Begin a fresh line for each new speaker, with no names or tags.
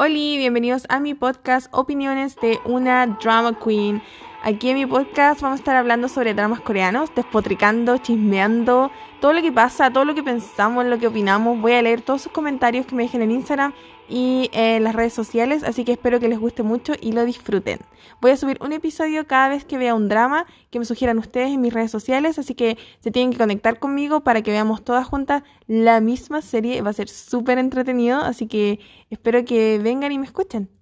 Hola, bienvenidos a mi podcast Opiniones de una Drama Queen. Aquí en mi podcast vamos a estar hablando sobre dramas coreanos, despotricando, chismeando, todo lo que pasa, todo lo que pensamos, lo que opinamos. Voy a leer todos sus comentarios que me dejen en Instagram y en las redes sociales, así que espero que les guste mucho y lo disfruten. Voy a subir un episodio cada vez que vea un drama que me sugieran ustedes en mis redes sociales, así que se tienen que conectar conmigo para que veamos todas juntas la misma serie. Va a ser súper entretenido, así que espero que vengan y me escuchen.